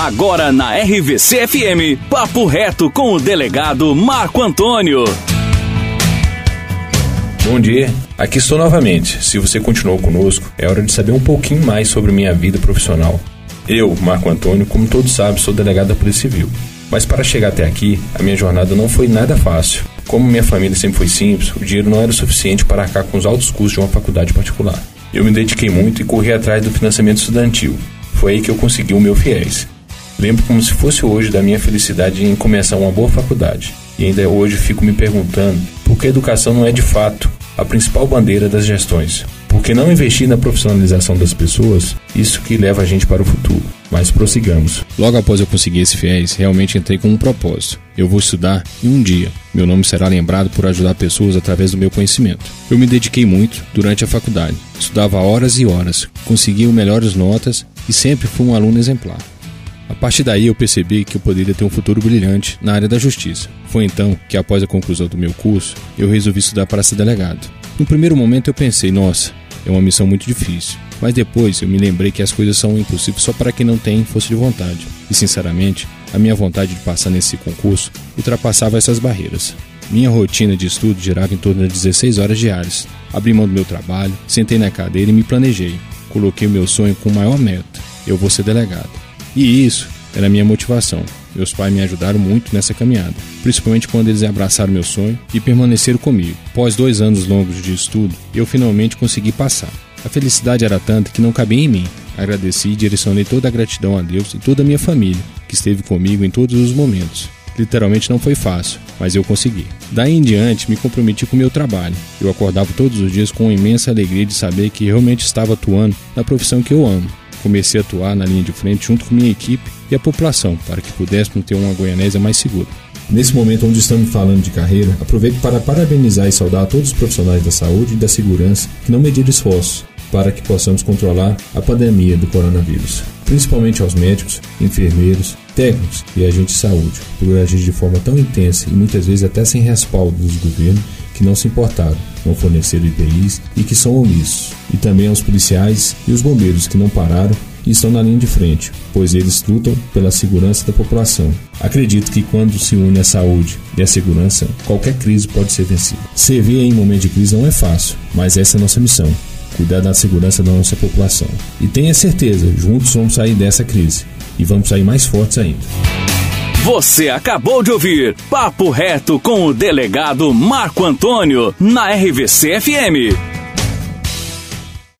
Agora na RVC FM, Papo Reto com o delegado Marco Antônio. Bom dia, aqui estou novamente. Se você continuou conosco, é hora de saber um pouquinho mais sobre minha vida profissional. Eu, Marco Antônio, como todos sabem, sou delegado da Polícia Civil. Mas para chegar até aqui, a minha jornada não foi nada fácil. Como minha família sempre foi simples, o dinheiro não era o suficiente para arcar com os altos custos de uma faculdade particular. Eu me dediquei muito e corri atrás do financiamento estudantil. Foi aí que eu consegui o meu FIES. Lembro como se fosse hoje da minha felicidade em começar uma boa faculdade. E ainda hoje fico me perguntando por que a educação não é de fato a principal bandeira das gestões. Porque não investir na profissionalização das pessoas, isso que leva a gente para o futuro. Mas prossigamos. Logo após eu conseguir esse FIES, realmente entrei com um propósito. Eu vou estudar e um dia meu nome será lembrado por ajudar pessoas através do meu conhecimento. Eu me dediquei muito durante a faculdade. Estudava horas e horas, conseguia melhores notas e sempre fui um aluno exemplar. A partir daí eu percebi que eu poderia ter um futuro brilhante na área da justiça. Foi então que, após a conclusão do meu curso, eu resolvi estudar para ser delegado. No primeiro momento eu pensei, nossa, é uma missão muito difícil. Mas depois eu me lembrei que as coisas são impossíveis só para quem não tem força de vontade. E sinceramente, a minha vontade de passar nesse concurso ultrapassava essas barreiras. Minha rotina de estudo girava em torno de 16 horas diárias. Abri mão do meu trabalho, sentei na cadeira e me planejei. Coloquei o meu sonho com maior meta: eu vou ser delegado. E isso era a minha motivação. Meus pais me ajudaram muito nessa caminhada, principalmente quando eles abraçaram meu sonho e permaneceram comigo. Após dois anos longos de estudo, eu finalmente consegui passar. A felicidade era tanta que não cabia em mim. Agradeci e direcionei toda a gratidão a Deus e toda a minha família, que esteve comigo em todos os momentos. Literalmente não foi fácil, mas eu consegui. Daí em diante, me comprometi com o meu trabalho. Eu acordava todos os dias com uma imensa alegria de saber que realmente estava atuando na profissão que eu amo. Comecei a atuar na linha de frente junto com minha equipe e a população, para que pudéssemos ter uma Goianésia mais segura. Nesse momento onde estamos falando de carreira, aproveito para parabenizar e saudar a todos os profissionais da saúde e da segurança que não mediram esforços para que possamos controlar a pandemia do coronavírus, principalmente aos médicos, enfermeiros, técnicos e agentes de saúde, por agir de forma tão intensa e muitas vezes até sem respaldo dos governos que não se importaram, não forneceram IPIs e que são omissos, e também aos policiais e os bombeiros que não pararam e estão na linha de frente, pois eles lutam pela segurança da população. Acredito que quando se une a saúde e a segurança, qualquer crise pode ser vencida. Servir em momento de crise não é fácil, mas essa é a nossa missão cuidar da segurança da nossa população. E tenha certeza, juntos vamos sair dessa crise e vamos sair mais fortes ainda. Você acabou de ouvir Papo Reto com o delegado Marco Antônio na RVC FM.